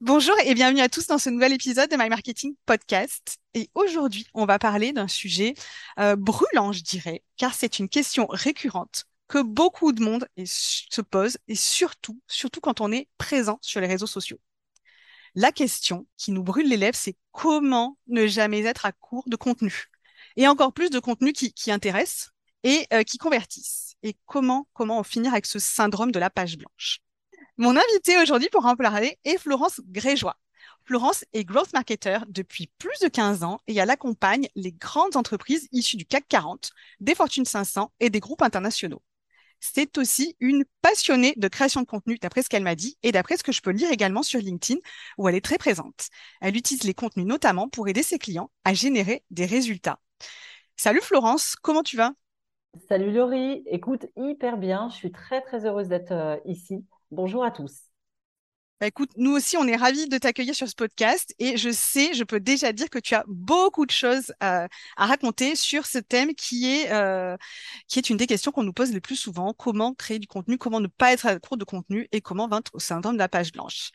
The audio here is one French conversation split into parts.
Bonjour et bienvenue à tous dans ce nouvel épisode de My Marketing Podcast. Et aujourd'hui, on va parler d'un sujet euh, brûlant, je dirais, car c'est une question récurrente que beaucoup de monde se pose et surtout, surtout quand on est présent sur les réseaux sociaux. La question qui nous brûle les lèvres, c'est comment ne jamais être à court de contenu? Et encore plus de contenu qui, qui intéresse et euh, qui convertissent. Et comment, comment en finir avec ce syndrome de la page blanche? Mon invité aujourd'hui pour en parler est Florence Grégeois. Florence est growth marketer depuis plus de 15 ans et elle accompagne les grandes entreprises issues du CAC 40, des Fortune 500 et des groupes internationaux. C'est aussi une passionnée de création de contenu, d'après ce qu'elle m'a dit, et d'après ce que je peux lire également sur LinkedIn, où elle est très présente. Elle utilise les contenus notamment pour aider ses clients à générer des résultats. Salut Florence, comment tu vas? Salut Laurie, écoute, hyper bien, je suis très très heureuse d'être euh, ici. Bonjour à tous. Bah, écoute, nous aussi, on est ravis de t'accueillir sur ce podcast et je sais, je peux déjà dire que tu as beaucoup de choses à, raconter sur ce thème qui est, euh, qui est une des questions qu'on nous pose le plus souvent. Comment créer du contenu, comment ne pas être à court de contenu et comment vaincre au syndrome de la page blanche?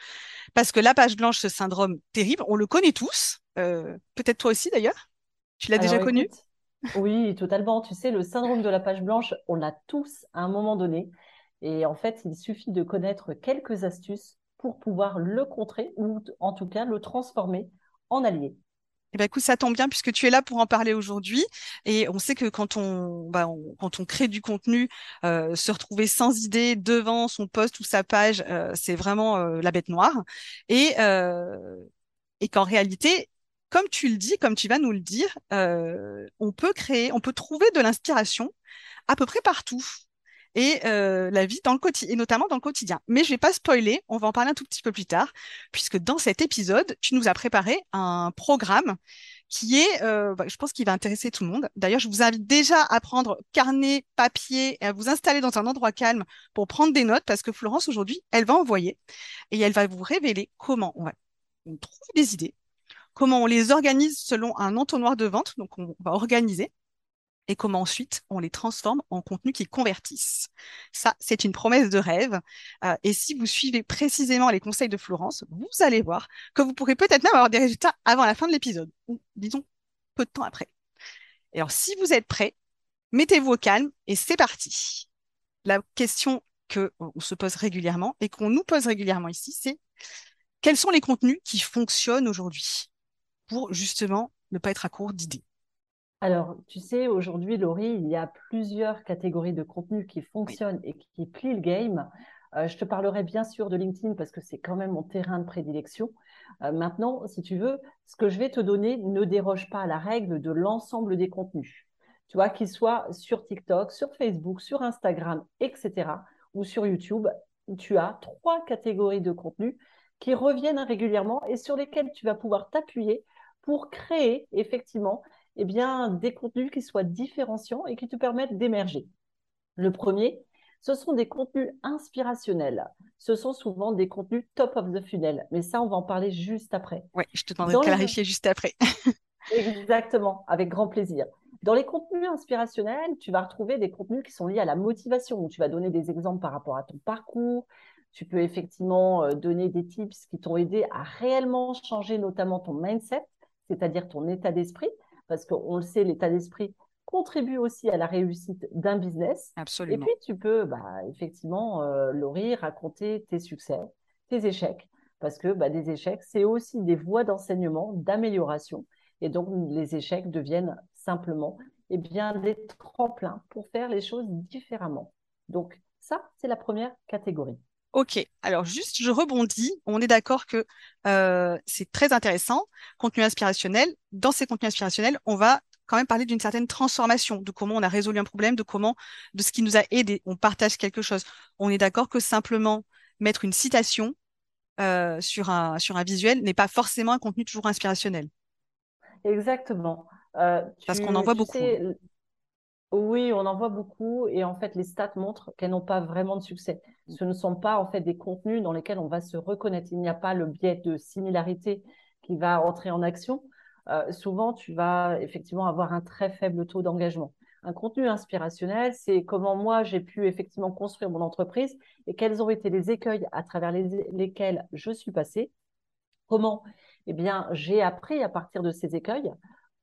Parce que la page blanche, ce syndrome terrible, on le connaît tous. Euh, peut-être toi aussi d'ailleurs. Tu l'as déjà connu? Oui, totalement. Tu sais, le syndrome de la page blanche, on l'a tous à un moment donné. Et en fait, il suffit de connaître quelques astuces pour pouvoir le contrer ou en tout cas le transformer en allié. Eh ben, écoute, ça tombe bien puisque tu es là pour en parler aujourd'hui. Et on sait que quand on, bah, quand on crée du contenu, euh, se retrouver sans idée devant son poste ou sa page, euh, c'est vraiment euh, la bête noire. Et, et qu'en réalité, comme tu le dis, comme tu vas nous le dire, on peut créer, on peut trouver de l'inspiration à peu près partout et euh, la vie dans le quotidien, et notamment dans le quotidien. Mais je vais pas spoiler, on va en parler un tout petit peu plus tard, puisque dans cet épisode, tu nous as préparé un programme qui est, euh, bah, je pense qu'il va intéresser tout le monde. D'ailleurs, je vous invite déjà à prendre carnet, papier et à vous installer dans un endroit calme pour prendre des notes, parce que Florence, aujourd'hui, elle va envoyer et elle va vous révéler comment on va on trouve des idées, comment on les organise selon un entonnoir de vente, donc on va organiser, et comment ensuite on les transforme en contenus qui convertissent. Ça, c'est une promesse de rêve. Euh, et si vous suivez précisément les conseils de Florence, vous allez voir que vous pourrez peut-être même avoir des résultats avant la fin de l'épisode, ou disons peu de temps après. Et alors, si vous êtes prêts, mettez-vous au calme et c'est parti. La question que on se pose régulièrement et qu'on nous pose régulièrement ici, c'est quels sont les contenus qui fonctionnent aujourd'hui pour justement ne pas être à court d'idées? Alors, tu sais, aujourd'hui, Laurie, il y a plusieurs catégories de contenus qui fonctionnent et qui plient le game. Euh, je te parlerai bien sûr de LinkedIn parce que c'est quand même mon terrain de prédilection. Euh, maintenant, si tu veux, ce que je vais te donner ne déroge pas à la règle de l'ensemble des contenus. Tu vois, qu'ils soient sur TikTok, sur Facebook, sur Instagram, etc. ou sur YouTube, tu as trois catégories de contenus qui reviennent régulièrement et sur lesquels tu vas pouvoir t'appuyer pour créer effectivement eh bien, des contenus qui soient différenciants et qui te permettent d'émerger. Le premier, ce sont des contenus inspirationnels. Ce sont souvent des contenus top of the funnel. Mais ça, on va en parler juste après. Oui, je te demanderai de clarifier juste après. Exactement, avec grand plaisir. Dans les contenus inspirationnels, tu vas retrouver des contenus qui sont liés à la motivation. Tu vas donner des exemples par rapport à ton parcours. Tu peux effectivement euh, donner des tips qui t'ont aidé à réellement changer notamment ton mindset, c'est-à-dire ton état d'esprit parce qu'on le sait, l'état d'esprit contribue aussi à la réussite d'un business. Absolument. Et puis, tu peux bah, effectivement, euh, Laurie, raconter tes succès, tes échecs, parce que bah, des échecs, c'est aussi des voies d'enseignement, d'amélioration. Et donc, les échecs deviennent simplement eh bien, des tremplins pour faire les choses différemment. Donc, ça, c'est la première catégorie. Ok, alors juste, je rebondis. On est d'accord que euh, c'est très intéressant, contenu inspirationnel. Dans ces contenus inspirationnels, on va quand même parler d'une certaine transformation, de comment on a résolu un problème, de comment, de ce qui nous a aidé. On partage quelque chose. On est d'accord que simplement mettre une citation euh, sur un sur un visuel n'est pas forcément un contenu toujours inspirationnel. Exactement. Euh, Parce qu'on en voit beaucoup. Oui, on en voit beaucoup et en fait, les stats montrent qu'elles n'ont pas vraiment de succès. Mm. Ce ne sont pas en fait des contenus dans lesquels on va se reconnaître. Il n'y a pas le biais de similarité qui va entrer en action. Euh, souvent, tu vas effectivement avoir un très faible taux d'engagement. Un contenu inspirationnel, c'est comment moi j'ai pu effectivement construire mon entreprise et quels ont été les écueils à travers lesquels je suis passée Comment Eh bien, j'ai appris à partir de ces écueils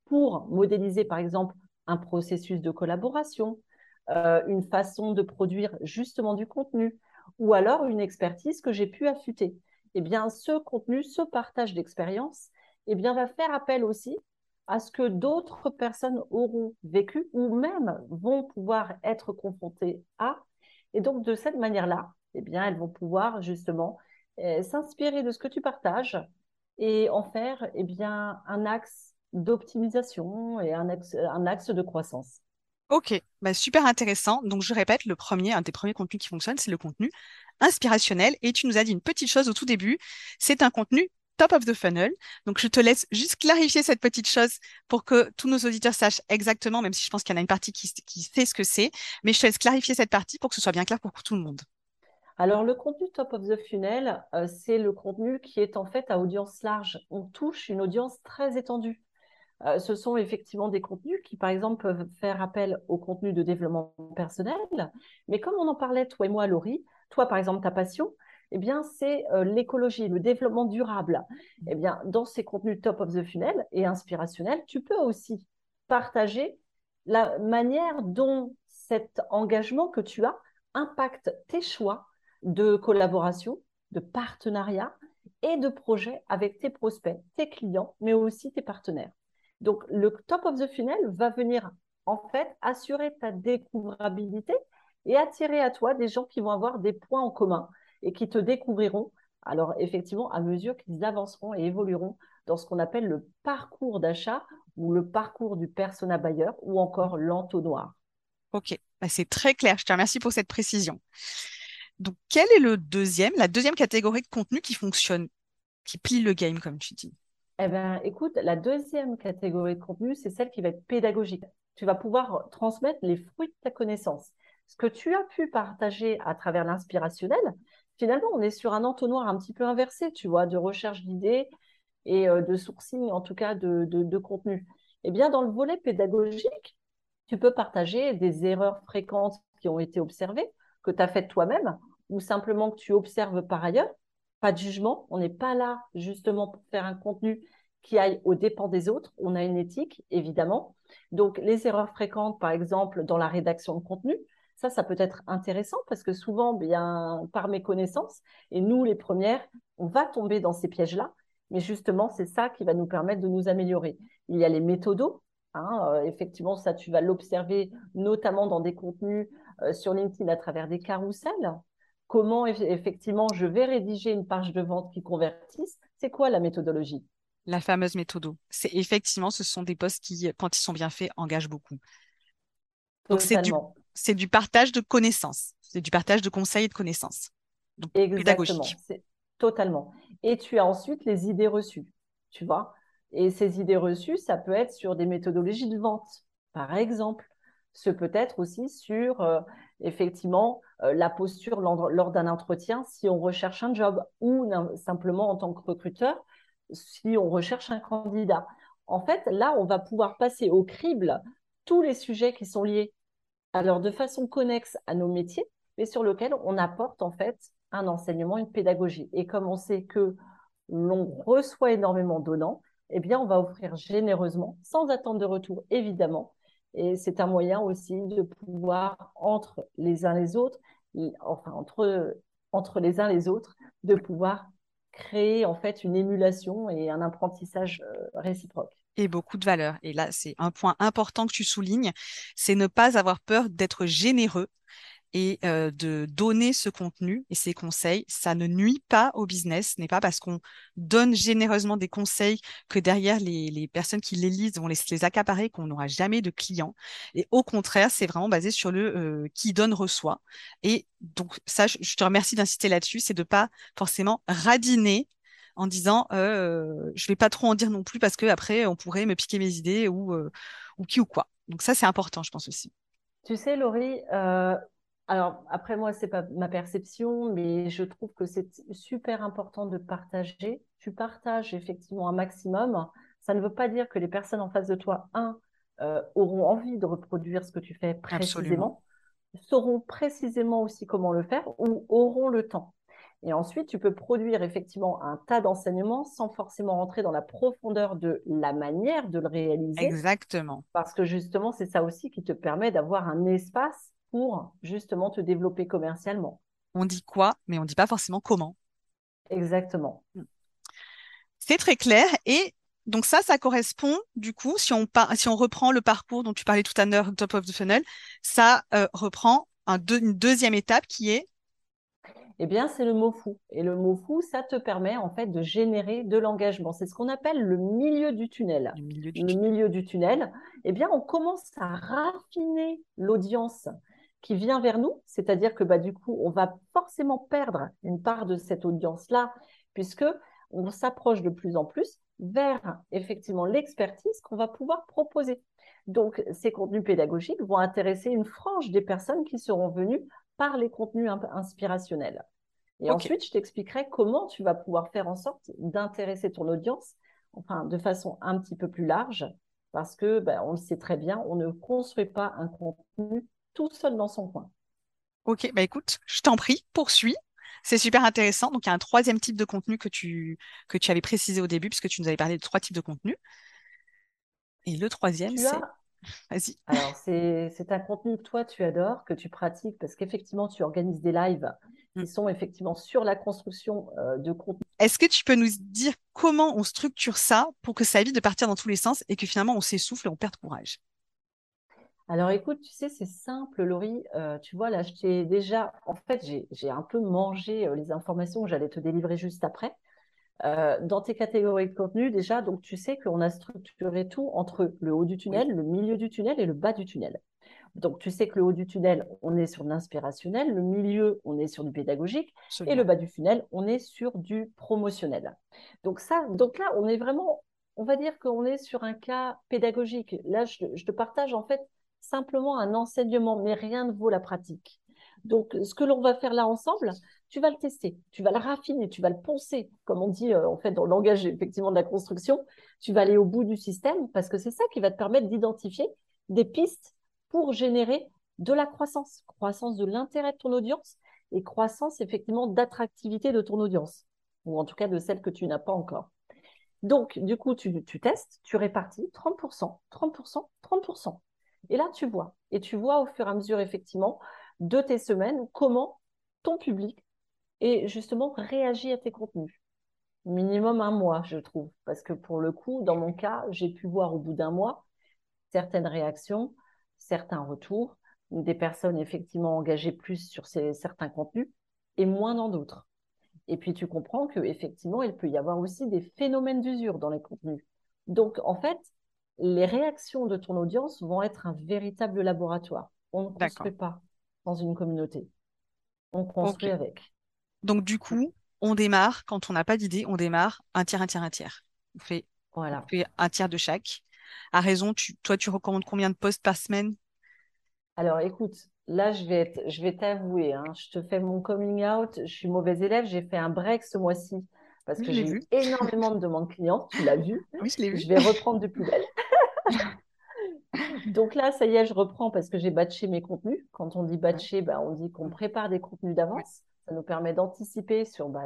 pour modéliser, par exemple, un processus de collaboration, euh, une façon de produire justement du contenu, ou alors une expertise que j'ai pu affûter. Eh bien, ce contenu, ce partage d'expérience, eh bien, va faire appel aussi à ce que d'autres personnes auront vécu ou même vont pouvoir être confrontées à. Et donc, de cette manière-là, eh bien, elles vont pouvoir justement euh, s'inspirer de ce que tu partages et en faire eh bien, un axe d'optimisation et un axe, un axe de croissance. Ok, bah super intéressant. Donc je répète, le premier, un des premiers contenus qui fonctionne, c'est le contenu inspirationnel. Et tu nous as dit une petite chose au tout début, c'est un contenu top of the funnel. Donc je te laisse juste clarifier cette petite chose pour que tous nos auditeurs sachent exactement, même si je pense qu'il y en a une partie qui, qui sait ce que c'est, mais je te laisse clarifier cette partie pour que ce soit bien clair pour tout le monde. Alors, le contenu top of the funnel, euh, c'est le contenu qui est en fait à audience large. On touche une audience très étendue. Euh, ce sont effectivement des contenus qui, par exemple, peuvent faire appel au contenu de développement personnel. Mais comme on en parlait, toi et moi, Laurie, toi, par exemple, ta passion, eh bien, c'est euh, l'écologie, le développement durable. Eh bien, dans ces contenus top of the funnel et inspirationnels, tu peux aussi partager la manière dont cet engagement que tu as impacte tes choix de collaboration, de partenariat et de projet avec tes prospects, tes clients, mais aussi tes partenaires. Donc, le top of the funnel va venir en fait assurer ta découvrabilité et attirer à toi des gens qui vont avoir des points en commun et qui te découvriront. Alors, effectivement, à mesure qu'ils avanceront et évolueront dans ce qu'on appelle le parcours d'achat ou le parcours du persona buyer ou encore l'entonnoir. Ok, bah, c'est très clair. Je te remercie pour cette précision. Donc, quel est le deuxième, la deuxième catégorie de contenu qui fonctionne, qui plie le game, comme tu dis? Eh bien, écoute, la deuxième catégorie de contenu, c'est celle qui va être pédagogique. Tu vas pouvoir transmettre les fruits de ta connaissance. Ce que tu as pu partager à travers l'inspirationnel, finalement, on est sur un entonnoir un petit peu inversé, tu vois, de recherche d'idées et euh, de sourcing, en tout cas, de, de contenu. Eh bien, dans le volet pédagogique, tu peux partager des erreurs fréquentes qui ont été observées, que tu as faites toi-même, ou simplement que tu observes par ailleurs, pas de jugement. On n'est pas là justement pour faire un contenu qui aille aux dépens des autres. On a une éthique, évidemment. Donc, les erreurs fréquentes, par exemple, dans la rédaction de contenu, ça, ça peut être intéressant parce que souvent, bien, par mes connaissances, et nous, les premières, on va tomber dans ces pièges-là. Mais justement, c'est ça qui va nous permettre de nous améliorer. Il y a les méthodos. Hein, euh, effectivement, ça, tu vas l'observer notamment dans des contenus euh, sur LinkedIn à travers des carousels comment effectivement je vais rédiger une page de vente qui convertisse. C'est quoi la méthodologie? La fameuse méthodo. C'est effectivement, ce sont des postes qui, quand ils sont bien faits, engagent beaucoup. Donc c'est du, c'est du partage de connaissances, c'est du partage de conseils et de connaissances. Donc, Exactement, totalement. Et tu as ensuite les idées reçues, tu vois? Et ces idées reçues, ça peut être sur des méthodologies de vente, par exemple. Ce peut être aussi sur euh, effectivement euh, la posture lors, d'un entretien si on recherche un job ou simplement en tant que recruteur si on recherche un candidat. En fait, là, on va pouvoir passer au crible tous les sujets qui sont liés alors de façon connexe à nos métiers, mais sur lequel on apporte en fait un enseignement, une pédagogie. Et comme on sait que l'on reçoit énormément donnant, eh bien, on va offrir généreusement, sans attendre de retour, évidemment, et c'est un moyen aussi de pouvoir, entre les uns les autres, enfin, entre, les uns les autres, de pouvoir créer en fait une émulation et un apprentissage euh, réciproque. Et beaucoup de valeur. Et là, c'est un point important que tu soulignes, c'est ne pas avoir peur d'être généreux et euh, de donner ce contenu et ces conseils. Ça ne nuit pas au business. Ce n'est pas parce qu'on donne généreusement des conseils que derrière les, personnes qui les lisent vont les, les accaparer, qu'on n'aura jamais de clients. Et au contraire, c'est vraiment basé sur le euh, qui donne reçoit. Et donc ça, je, te remercie d'insister là-dessus, c'est de pas forcément radiner en disant euh, je vais pas trop en dire non plus parce que après on pourrait me piquer mes idées ou euh, ou qui ou quoi. Donc ça c'est important, je pense aussi. Tu sais, Laurie, euh, alors, après, moi, c'est pas ma perception, mais je trouve que c'est super important de partager. Tu partages effectivement un maximum. Ça ne veut pas dire que les personnes en face de toi, un, euh, auront envie de reproduire ce que tu fais précisément, sauront précisément aussi comment le faire ou auront le temps. Et ensuite, tu peux produire effectivement un tas d'enseignements sans forcément rentrer dans la profondeur de la manière de le réaliser. Exactement. Parce que justement, c'est ça aussi qui te permet d'avoir un espace pour justement te développer commercialement. On dit quoi, mais on ne dit pas forcément comment. Exactement. Mm. C'est très clair. Et donc ça, ça correspond, du coup, si on, si on reprend le parcours dont tu parlais tout à l'heure, top of the funnel, ça euh, reprend un une deuxième étape qui est eh bien, c'est le mot fou. Et le mot fou, ça te permet en fait de générer de l'engagement. C'est ce qu'on appelle le milieu du tunnel. Le milieu du, tunnel. Milieu du tunnel. Eh bien, on commence à raffiner l'audience qui vient vers nous, c'est-à-dire que bah, du coup, on va forcément perdre une part de cette audience-là, puisque on s'approche de plus en plus vers effectivement l'expertise qu'on va pouvoir proposer. Donc, ces contenus pédagogiques vont intéresser une frange des personnes qui seront venues par les contenus inspirationnels. Et ensuite, je t'expliquerai comment tu vas pouvoir faire en sorte d'intéresser ton audience, enfin, de façon un petit peu plus large, parce que, ben, on le sait très bien, on ne construit pas un contenu tout seul dans son coin. Ok, bah écoute, je t'en prie, poursuis. C'est super intéressant. Donc, il y a un troisième type de contenu que tu, que tu avais précisé au début, puisque tu nous avais parlé de trois types de contenus. Et le troisième, c'est... Vas-y. Alors, c'est un contenu que toi, tu adores, que tu pratiques, parce qu'effectivement, tu organises des lives qui mm. sont effectivement sur la construction euh, de contenu. Est-ce que tu peux nous dire comment on structure ça pour que ça évite de partir dans tous les sens et que finalement, on s'essouffle et on perd courage? Alors écoute, tu sais, c'est simple, Laurie. Euh, tu vois, là, je t'ai déjà, en fait, j'ai un peu mangé euh, les informations que j'allais te délivrer juste après. Euh, dans tes catégories de contenu, déjà, donc tu sais qu'on a structuré tout entre le haut du tunnel, le milieu du tunnel et le bas du tunnel. Donc tu sais que le haut du tunnel, on est sur l'inspirationnel, le milieu, on est sur du pédagogique, et le bas du tunnel, on est sur du promotionnel. Donc ça, donc là, on est vraiment, on va dire qu'on est sur un cas pédagogique. Là, je te partage en fait simplement un enseignement, mais rien ne vaut la pratique. Donc, ce que l'on va faire là ensemble, tu vas le tester, tu vas le raffiner, tu vas le poncer, comme on dit euh, en fait dans le langage effectivement de la construction. Tu vas aller au bout du système parce que c'est ça qui va te permettre d'identifier des pistes pour générer de la croissance, croissance de l'intérêt de ton audience et croissance effectivement d'attractivité de ton audience, ou en tout cas de celle que tu n'as pas encore. Donc, du coup, tu, tu testes, tu répartis 30%, 30%, 30%. Et là, tu vois. Et tu vois au fur et à mesure, effectivement, de tes semaines, comment ton public est justement réagit à tes contenus. Minimum un mois, je trouve. Parce que pour le coup, dans mon cas, j'ai pu voir au bout d'un mois certaines réactions, certains retours, des personnes effectivement engagées plus sur certains contenus et moins dans d'autres. Et puis tu comprends qu'effectivement, il peut y avoir aussi des phénomènes d'usure dans les contenus. Donc, en fait, les réactions de ton audience vont être un véritable laboratoire. On ne construit pas dans une communauté. On construit avec. Donc, du coup, on démarre, quand on n'a pas d'idée, on démarre un tiers, un tiers, un tiers. On fait, voilà. un tiers de chaque. À raison, toi, tu recommandes combien de postes par semaine? Alors, écoute, là, je vais, je vais t'avouer, hein, je te fais mon coming out, je suis mauvaise élève, j'ai fait un break ce mois-ci parce que j'ai eu énormément de demandes clients, tu l'as vu. Oui, je l'ai vu. Je vais reprendre de plus belle. Donc là, ça y est, je reprends parce que j'ai batché mes contenus. Quand on dit batcher, bah, on dit qu'on prépare des contenus d'avance. Ça nous permet d'anticiper sur bah,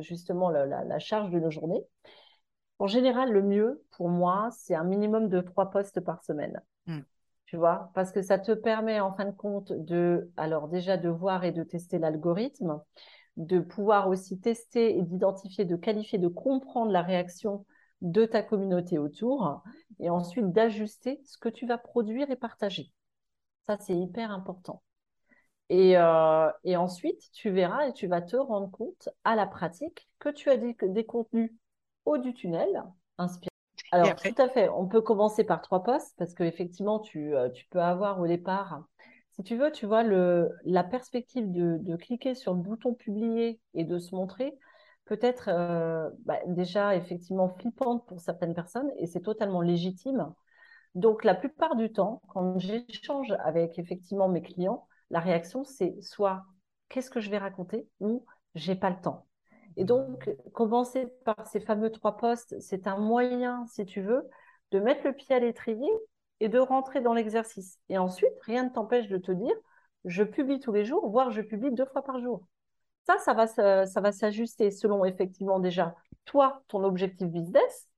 justement la, charge de nos journées. En général, le mieux pour moi, c'est un minimum de trois postes par semaine. Hmm. Tu vois, parce que ça te permet en fin de compte de, alors déjà de voir et de tester l'algorithme, de pouvoir aussi tester et d'identifier, de qualifier, de comprendre la réaction de ta communauté autour et ensuite d'ajuster ce que tu vas produire et partager. Ça, c'est hyper important. Et, euh, et, ensuite, tu verras et tu vas te rendre compte à la pratique que tu as des, des contenus haut du tunnel, inspirés. Alors, tout à fait, on peut commencer par trois postes parce qu'effectivement, tu, euh, tu peux avoir au départ si tu veux, tu vois, le, la perspective de, cliquer sur le bouton publier et de se montrer peut être euh, bah, déjà effectivement flippante pour certaines personnes et c'est totalement légitime. Donc, la plupart du temps, quand j'échange avec effectivement mes clients, la réaction, c'est soit qu'est-ce que je vais raconter? ou j'ai pas le temps. Et donc, commencer par ces fameux trois postes, c'est un moyen, si tu veux, de mettre le pied à l'étrier et de rentrer dans l'exercice. Et ensuite, rien ne t'empêche de te dire, je publie tous les jours, voire je publie deux fois par jour. Ça, ça va, ça va s'ajuster selon effectivement déjà toi, ton objectif business.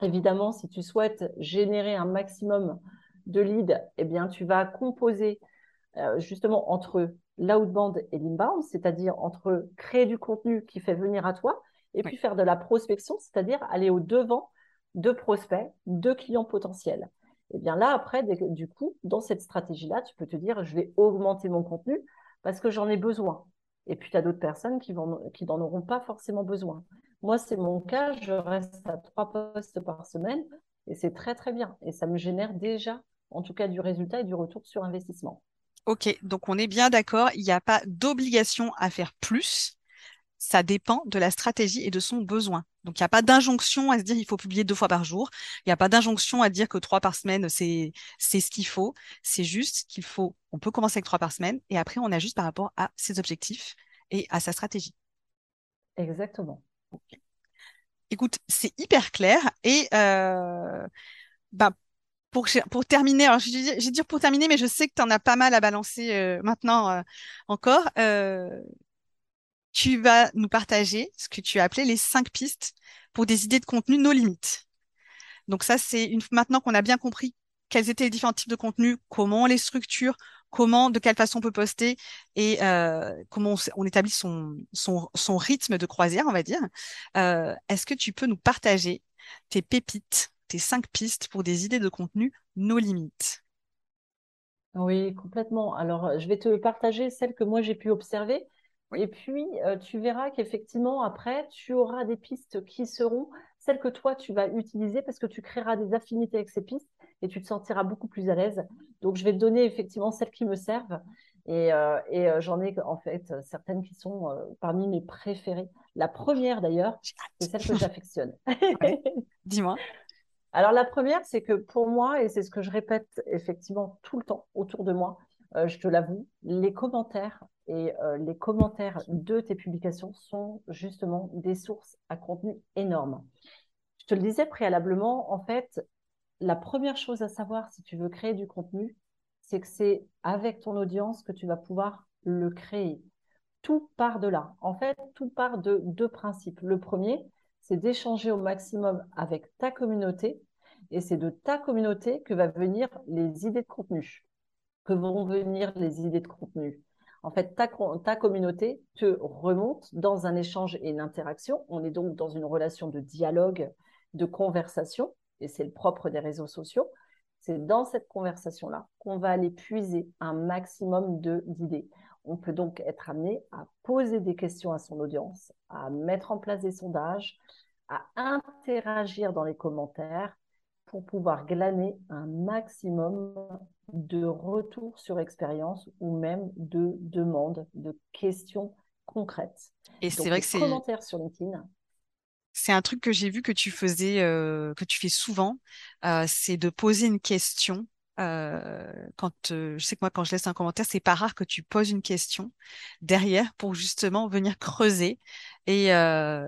Évidemment, si tu souhaites générer un maximum de leads, eh bien, tu vas composer euh, justement entre l'outbound et l'inbound, c'est-à-dire entre créer du contenu qui fait venir à toi et puis faire de la prospection, c'est-à-dire aller au devant de prospects, de clients potentiels. Et eh bien là, après, du coup, dans cette stratégie-là, tu peux te dire, je vais augmenter mon contenu parce que j'en ai besoin. Et puis, tu as d'autres personnes qui, n'en auront pas forcément besoin. Moi, c'est mon cas, je reste à trois postes par semaine et c'est très, très bien. Et ça me génère déjà, en tout cas, du résultat et du retour sur investissement. Ok, donc on est bien d'accord, il n'y a pas d'obligation à faire plus. Ça dépend de la stratégie et de son besoin. Donc, il n'y a pas d'injonction à se dire il faut publier deux fois par jour. Il n'y a pas d'injonction à dire que trois par semaine, c'est, c'est ce qu'il faut. C'est juste qu'il faut, on peut commencer avec trois par semaine et après, on ajuste par rapport à ses objectifs et à sa stratégie. Exactement. Écoute, c'est hyper clair et euh, bah, pour, pour terminer, alors je vais dire pour terminer, mais je sais que tu en as pas mal à balancer euh, maintenant euh, encore. Euh, tu vas nous partager ce que tu as appelé les cinq pistes pour des idées de contenu nos limites. Donc ça, c'est une maintenant qu'on a bien compris quels étaient les différents types de contenus, comment on les structure, comment, de quelle façon on peut poster et comment on, établit son, son, son, rythme de croisière, on va dire. Est-ce que tu peux nous partager tes pépites tes cinq pistes pour des idées de contenu, nos limites? Oui, complètement. Alors, je vais te partager celles que moi j'ai pu observer. Et puis, euh, tu verras qu'effectivement, après, tu auras des pistes qui seront celles que toi, tu vas utiliser parce que tu créeras des affinités avec ces pistes et tu te sentiras beaucoup plus à l'aise. Donc, je vais te donner effectivement celles qui me servent. Et, euh, euh, j'en ai en fait certaines qui sont parmi mes préférées. La première d'ailleurs, c'est celle que j'affectionne. Dis-moi. Alors la première, c'est que pour moi, et c'est ce que je répète effectivement tout le temps autour de moi, euh, je te l'avoue, les commentaires et euh, les commentaires de tes publications sont justement des sources à contenu énormes. Je te le disais préalablement, en fait, la première chose à savoir si tu veux créer du contenu, c'est que c'est avec ton audience que tu vas pouvoir le créer. Tout part de là. En fait, tout part de deux principes. Le premier, c'est d'échanger au maximum avec ta communauté. Et c'est de ta communauté que va venir les idées de contenu, que vont venir les idées de contenu. En fait, ta, communauté te remonte dans un échange et une interaction. On est donc dans une relation de dialogue, de conversation, et c'est le propre des réseaux sociaux. C'est dans cette conversation-là qu'on va aller puiser un maximum d'idées. On peut donc être amené à poser des questions à son audience, à mettre en place des sondages, à interagir dans les commentaires pour pouvoir glaner un maximum de retours sur expérience ou même de demandes, de questions concrètes. Et c'est vrai que c'est commentaires sur LinkedIn. C'est un truc que j'ai vu que tu faisais, euh, que tu fais souvent, euh, c'est de poser une question euh, quand euh, je sais que moi quand je laisse un commentaire, c'est pas rare que tu poses une question derrière pour justement venir creuser et, euh,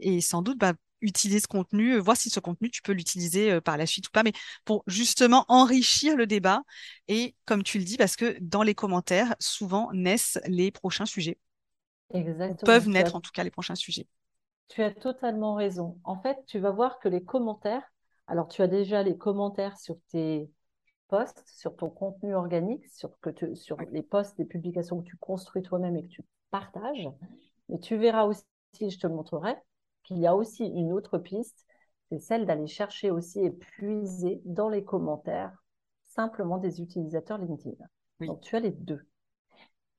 et sans doute bah, utiliser ce contenu, voir si ce contenu tu peux l'utiliser par la suite ou pas, mais pour justement enrichir le débat et comme tu le dis, parce que dans les commentaires, souvent naissent les prochains sujets. Exactement. Peuvent naître en tout cas les prochains sujets. Tu as totalement raison. En fait, tu vas voir que les commentaires, alors tu as déjà les commentaires sur tes sur ton contenu organique, sur, que sur les posts, les publications que tu construis toi-même et que tu partages. Mais tu verras aussi, je te le montrerai, qu'il y a aussi une autre piste, c'est celle d'aller chercher aussi et puiser dans les commentaires simplement des utilisateurs LinkedIn. Donc tu as les deux.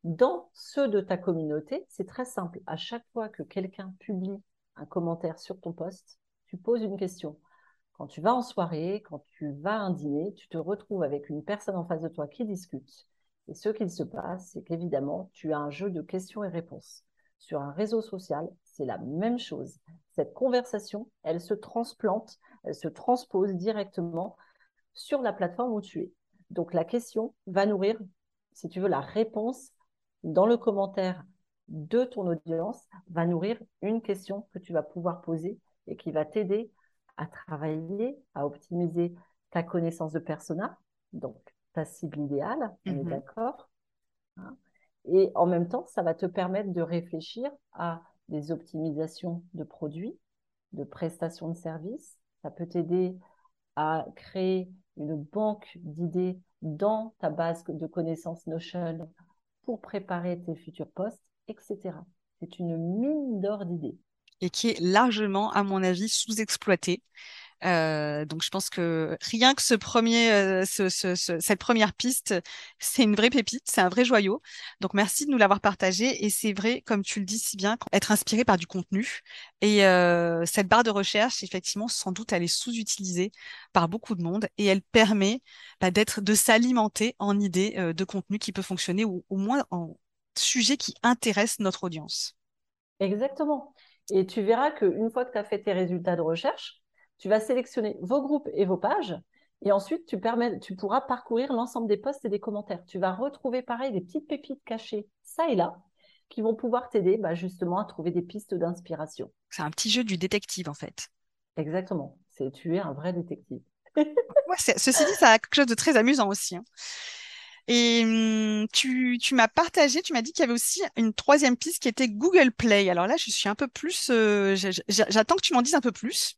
Dans ceux de ta communauté, c'est très simple. À chaque fois que quelqu'un publie un commentaire sur ton post, tu poses une question. Quand tu vas en soirée, quand tu vas à un dîner, tu te retrouves avec une personne en face de toi qui discute. Et ce qu'il se passe, c'est qu'évidemment, tu as un jeu de questions et réponses. Sur un réseau social, c'est la même chose. Cette conversation, elle se transplante, elle se transpose directement sur la plateforme où tu es. Donc la question va nourrir, si tu veux, la réponse dans le commentaire de ton audience va nourrir une question que tu vas pouvoir poser et qui va t'aider à travailler, à optimiser ta connaissance de persona, donc ta cible idéale, on est mhm. d'accord. Hein. Et en même temps, ça va te permettre de réfléchir à des optimisations de produits, de prestations de services. Ça peut t'aider à créer une banque d'idées dans ta base de connaissances Notion pour préparer tes futurs postes, etc. C'est une mine d'or d'idées. Et qui est largement, à mon avis, sous-exploitée. Euh, donc je pense que rien que euh, ce, ce, cette première piste, c'est une vraie pépite, c'est un vrai joyau. Donc merci de nous l'avoir partagé. Et c'est vrai, comme tu le dis si bien, être inspiré par du contenu. Et euh, cette barre de recherche, effectivement, sans doute, elle est sous-utilisée par beaucoup de monde et elle permet bah, d'être, de s'alimenter en idées de contenu qui peut fonctionner ou au moins en sujet qui intéresse notre audience. Exactement. Et tu verras qu'une fois que tu as fait tes résultats de recherche, tu vas sélectionner vos groupes et vos pages. Et ensuite, tu, permets, tu pourras parcourir l'ensemble des posts et des commentaires. Tu vas retrouver pareil des petites pépites cachées, ça et là, qui vont pouvoir t'aider bah, justement à trouver des pistes d'inspiration. C'est un petit jeu du détective en fait. Exactement. C'est tu es un vrai détective. ceci dit, ça a quelque chose de très amusant aussi. Hein. Et hum, tu, tu m'as partagé, tu m'as dit qu'il y avait aussi une troisième piste qui était Google Play. Alors là, je suis un peu plus, euh, j'attends que tu m'en dises un peu plus.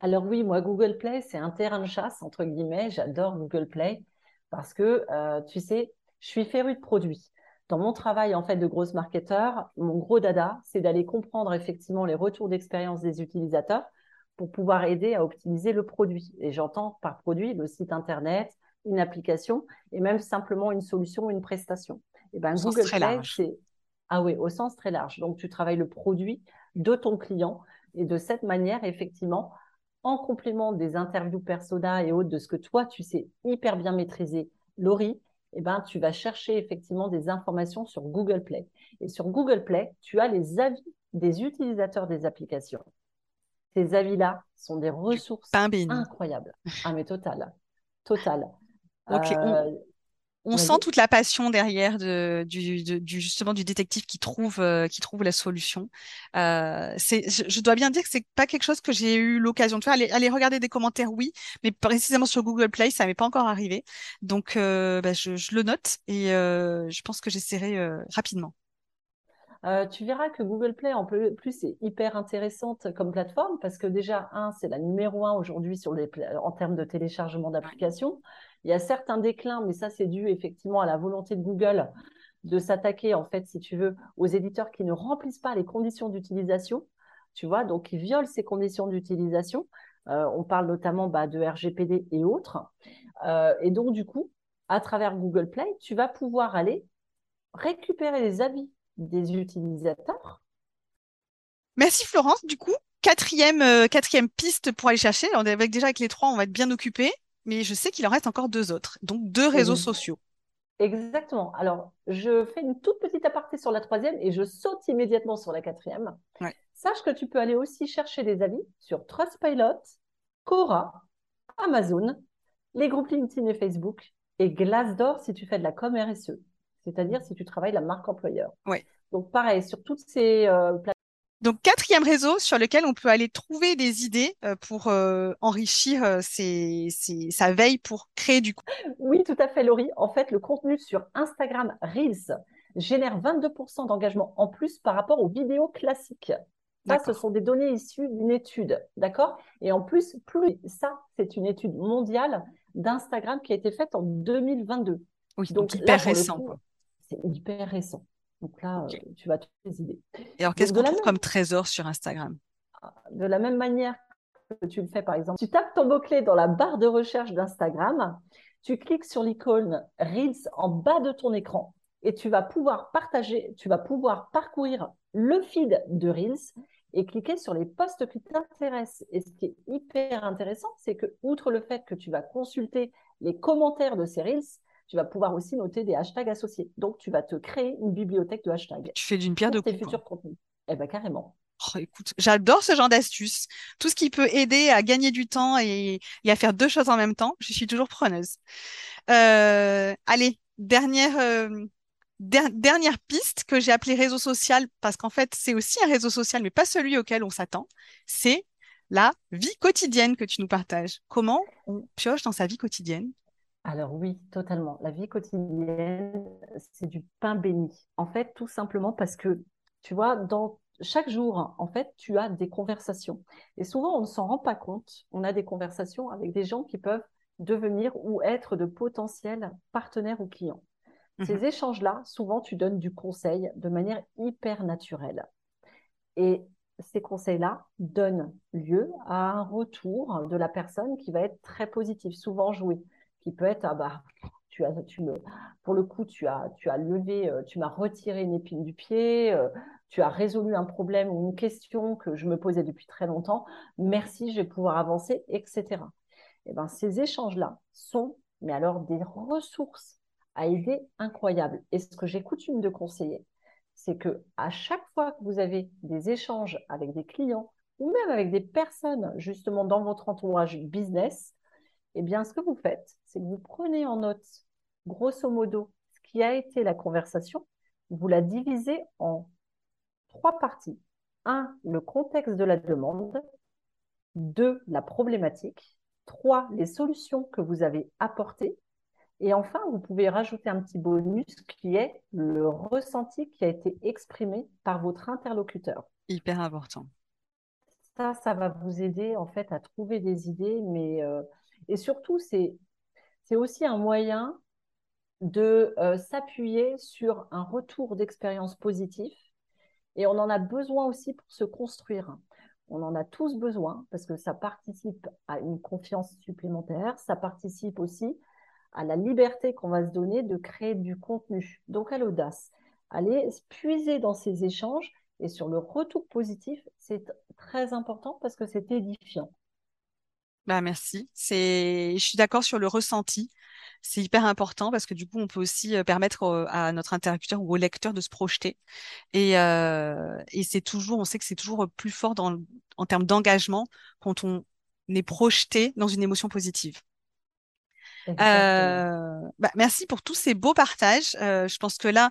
Alors oui, moi, Google Play, c'est un terrain de chasse, entre guillemets. J'adore Google Play parce que, euh, tu sais, je suis férue de produits. Dans mon travail, en fait, de grosse marketeur, mon gros dada, c'est d'aller comprendre effectivement les retours d'expérience des utilisateurs pour pouvoir aider à optimiser le produit. Et j'entends par produit le site Internet, une application et même simplement une solution ou une prestation. Et ben, Google Play, c'est... Ah oui, au sens très large. Donc, tu travailles le produit de ton client et de cette manière, effectivement, en complément des interviews persona et autres de ce que toi, tu sais hyper bien maîtriser, Laurie, eh ben, tu vas chercher effectivement des informations sur Google Play. Et sur Google Play, tu as les avis des utilisateurs des applications. Ces avis-là sont des ressources incroyables. Ah, mais total. Total. Euh, on sent toute la passion derrière de, du, du, justement du détective qui trouve euh, qui trouve la solution. Euh, c'est, je, dois bien dire que c'est pas quelque chose que j'ai eu l'occasion de faire. Aller, aller, regarder des commentaires, oui, mais précisément sur Google Play, ça m'est pas encore arrivé. Donc, euh, bah, je, je, le note et euh, je pense que j'essaierai euh, tu verras que Google Play, en plus, est hyper intéressante comme plateforme parce que déjà, un, c'est la numéro un aujourd'hui sur les, en termes de téléchargement d'applications. Il y a certains déclins, mais ça, c'est dû effectivement à la volonté de Google de s'attaquer, en fait, si tu veux, aux éditeurs qui ne remplissent pas les conditions d'utilisation. Tu vois, donc ils violent ces conditions d'utilisation. Euh, on parle notamment bah, de RGPD et autres. Euh, et donc, du coup, à travers Google Play, tu vas pouvoir aller récupérer les avis des utilisateurs. Merci Florence. Du coup, quatrième, euh, quatrième piste pour aller chercher. On est avec, déjà avec les trois, on va être bien occupés mais je sais qu'il en reste encore deux autres, donc deux réseaux sociaux. Exactement. Alors, je fais une toute petite aparté sur la troisième et je saute immédiatement sur la quatrième. Sache que tu peux aller aussi chercher des avis sur Trustpilot, Cora, Amazon, les groupes LinkedIn et Facebook et Glassdoor si tu fais de la com RSE, c'est-à-dire si tu travailles la marque employeur. Donc, pareil, sur toutes ces euh, plateformes, donc, quatrième réseau sur lequel on peut aller trouver des idées euh, pour euh, enrichir euh, sa veille pour créer du contenu. Oui, tout à fait, Laurie. En fait, le contenu sur Instagram Reels génère 22% d'engagement en plus par rapport aux vidéos classiques. Ça, ce sont des données issues d'une étude, d'accord? Et en plus, plus ça, c'est une étude mondiale d'Instagram qui a été faite en 2022. Oui, donc, hyper récent. C'est hyper récent. Donc là, euh, tu vas toutes les idées. Et alors, qu'est-ce qu'on trouve comme trésor sur Instagram? De la même manière que tu le fais, par exemple, tu tapes ton mot-clé dans la barre de recherche d'Instagram, tu cliques sur l'icône Reels en bas de ton écran et tu vas pouvoir partager, tu vas pouvoir parcourir le feed de Reels et cliquer sur les posts qui t'intéressent. Et ce qui est hyper intéressant, c'est que, outre le fait que tu vas consulter les commentaires de ces Reels, tu vas pouvoir aussi noter des hashtags associés. Donc, tu vas te créer une bibliothèque de hashtags. Tu fais d'une pierre deux coups. Tes futurs contenus. Eh bien, carrément. Oh, écoute, j'adore ce genre d'astuces. Tout ce qui peut aider à gagner du temps et, à faire deux choses en même temps, je suis toujours preneuse. Euh, allez, dernière, euh, dernière piste que j'ai appelée réseau social, parce qu'en fait, c'est aussi un réseau social, mais pas celui auquel on s'attend. C'est la vie quotidienne que tu nous partages. Comment on pioche dans sa vie quotidienne Alors oui, totalement. La vie quotidienne, c'est du pain béni. En fait, tout simplement parce que, tu vois, dans chaque jour, en fait, tu as des conversations. Et souvent, on ne s'en rend pas compte. On a des conversations avec des gens qui peuvent devenir ou être de potentiels partenaires ou clients. Ces mhm. échanges-là, souvent, tu donnes du conseil de manière hyper naturelle. Et ces conseils-là donnent lieu à un retour de la personne qui va être très positif, souvent joué qui peut être, ah bah, tu as, tu me, pour le coup, tu as, tu as levé, euh, tu m'as retiré une épine du pied, euh, tu as résolu un problème ou une question que je me posais depuis très longtemps. Merci, je vais pouvoir avancer, etc. Et eh ben, ces échanges-là sont, mais alors, des ressources à aider incroyables. Et ce que j'ai coutume de conseiller, c'est que à chaque fois que vous avez des échanges avec des clients ou même avec des personnes justement dans votre entourage business, eh bien, ce que vous faites, c'est que vous prenez en note, grosso modo, ce qui a été la conversation, vous la divisez en trois parties. Un, le contexte de la demande. Deux, la problématique. Trois, les solutions que vous avez apportées. Et enfin, vous pouvez rajouter un petit bonus qui est le ressenti qui a été exprimé par votre interlocuteur. Hyper important. Ça, ça va vous aider en fait à trouver des idées, mais euh, et surtout, c'est aussi un moyen de euh, s'appuyer sur un retour d'expérience positif. Et on en a besoin aussi pour se construire. On en a tous besoin parce que ça participe à une confiance supplémentaire, ça participe aussi à la liberté qu'on va se donner de créer du contenu. Donc à l'audace. Aller puiser dans ces échanges et sur le retour positif, c'est très important parce que c'est édifiant. Bah merci. C'est, je suis d'accord sur le ressenti. C'est hyper important parce que du coup, on peut aussi euh, permettre à notre interlocuteur ou au lecteur de se projeter. Et, euh, et c'est toujours, on sait que c'est toujours plus fort dans, en termes d'engagement quand on est projeté dans une émotion positive. Euh, bah, merci pour tous ces beaux partages. Euh, je pense que là,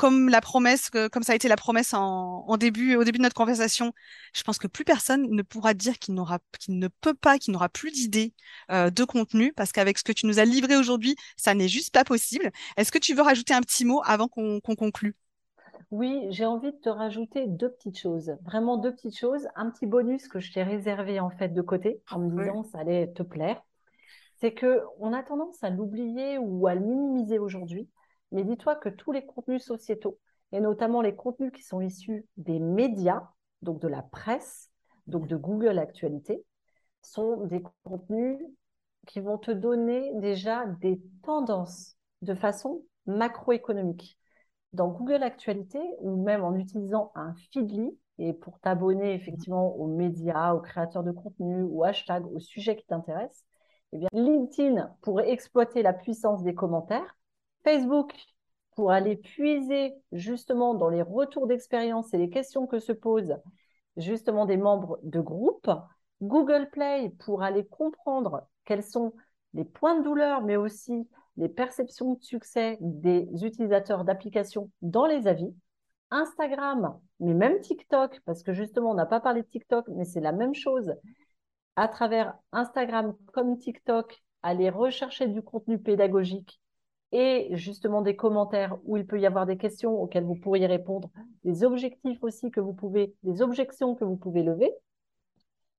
comme la promesse, comme ça a été la promesse en, début, au début de notre conversation, je pense que plus personne ne pourra dire qu'il n'aura, qu'il ne peut pas, qu'il n'aura plus d'idées euh, de contenu, parce qu'avec ce que tu nous as livré aujourd'hui, ça n'est juste pas possible. Est-ce que tu veux rajouter un petit mot avant qu'on, conclue? Oui, j'ai envie de te rajouter deux petites choses, vraiment deux petites choses, un petit bonus que je t'ai réservé en fait de côté, en me disant ça allait te plaire. C'est que on a tendance à l'oublier ou à le minimiser aujourd'hui mais dis-toi que tous les contenus sociétaux, et notamment les contenus qui sont issus des médias, donc de la presse, donc de Google Actualité, sont des contenus qui vont te donner déjà des tendances de façon macroéconomique. Dans Google Actualité, ou même en utilisant un Feedly, et pour t'abonner effectivement aux médias, aux créateurs de contenu, aux hashtags, aux sujets qui t'intéressent, eh bien, LinkedIn pour exploiter la puissance des commentaires, Facebook pour aller puiser justement dans les retours d'expérience et les questions que se posent justement des membres de groupe. Google Play pour aller comprendre quels sont les points de douleur, mais aussi les perceptions de succès des utilisateurs d'applications dans les avis. Instagram, mais même TikTok, parce que justement, on n'a pas parlé de TikTok, mais c'est la même chose. À travers Instagram comme TikTok, aller rechercher du contenu pédagogique et justement des commentaires où il peut y avoir des questions auxquelles vous pourriez répondre, des objectifs aussi que vous pouvez, des objections que vous pouvez lever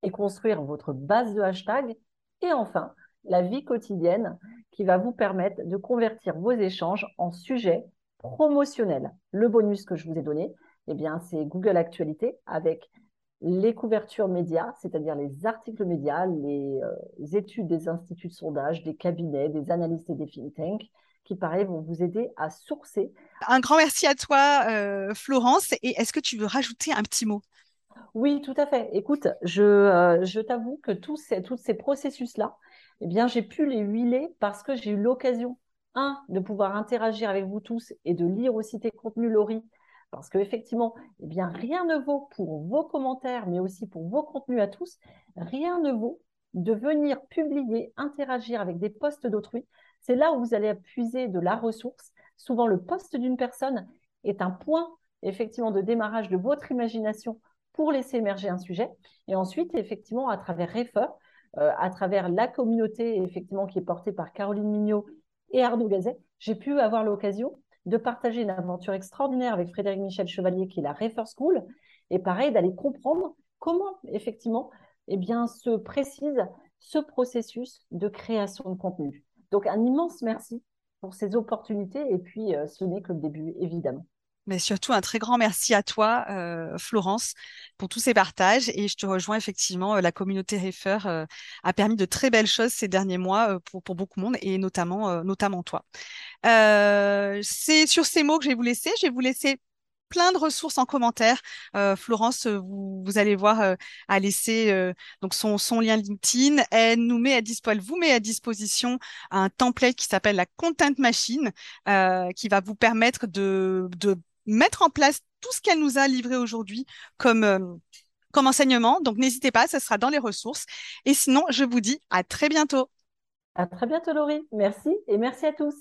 et construire votre base de hashtags. Et enfin, la vie quotidienne qui va vous permettre de convertir vos échanges en sujets promotionnels. Le bonus que je vous ai donné, eh bien, c'est Google Actualité avec les couvertures médias, c'est-à-dire les articles médias, les, euh, études des instituts de sondage, des cabinets, des analystes et des think tanks, qui, pareil, vont vous aider à sourcer. Un grand merci à toi, euh, Florence. Et est-ce que tu veux rajouter un petit mot? Oui, tout à fait. Écoute, je, euh, je t'avoue que tous ces, tous ces processus-là, eh bien, j'ai pu les huiler parce que j'ai eu l'occasion, un, de pouvoir interagir avec vous tous et de lire aussi tes contenus, Laurie, parce qu'effectivement, eh bien, rien ne vaut pour vos commentaires, mais aussi pour vos contenus à tous, rien ne vaut de venir publier, interagir avec des posts d'autrui c'est là où vous allez puiser de la ressource. Souvent, le poste d'une personne est un point effectivement de démarrage de votre imagination pour laisser émerger un sujet. Et ensuite, effectivement, à travers Refer, à travers la communauté, effectivement, qui est portée par Caroline Mignot et Arnaud Gazet, j'ai pu avoir l'occasion de partager une aventure extraordinaire avec Frédéric Michel Chevalier, qui est la Refer School, et pareil, d'aller comprendre comment, effectivement, eh bien, se précise ce processus de création de contenu. Donc, un immense merci pour ces opportunités, et puis euh, ce n'est que le début, évidemment. Mais surtout, un très grand merci à toi, euh, Florence, pour tous ces partages. Et je te rejoins effectivement, euh, la communauté Refer a permis de très belles choses ces derniers mois pour, pour beaucoup de monde et notamment, notamment toi. c'est sur ces mots que je vais vous laisser. Je vais vous laisser plein de ressources en commentaire. Florence, vous, vous, allez voir, à laisser donc son, lien LinkedIn. Elle nous met à dispo, elle vous met à disposition un template qui s'appelle la Content Machine, qui va vous permettre de, mettre en place tout ce qu'elle nous a livré aujourd'hui comme, euh, comme enseignement. Donc n'hésitez pas, ça sera dans les ressources. Et sinon, je vous dis à très bientôt. À très bientôt, Laurie. Merci et merci à tous.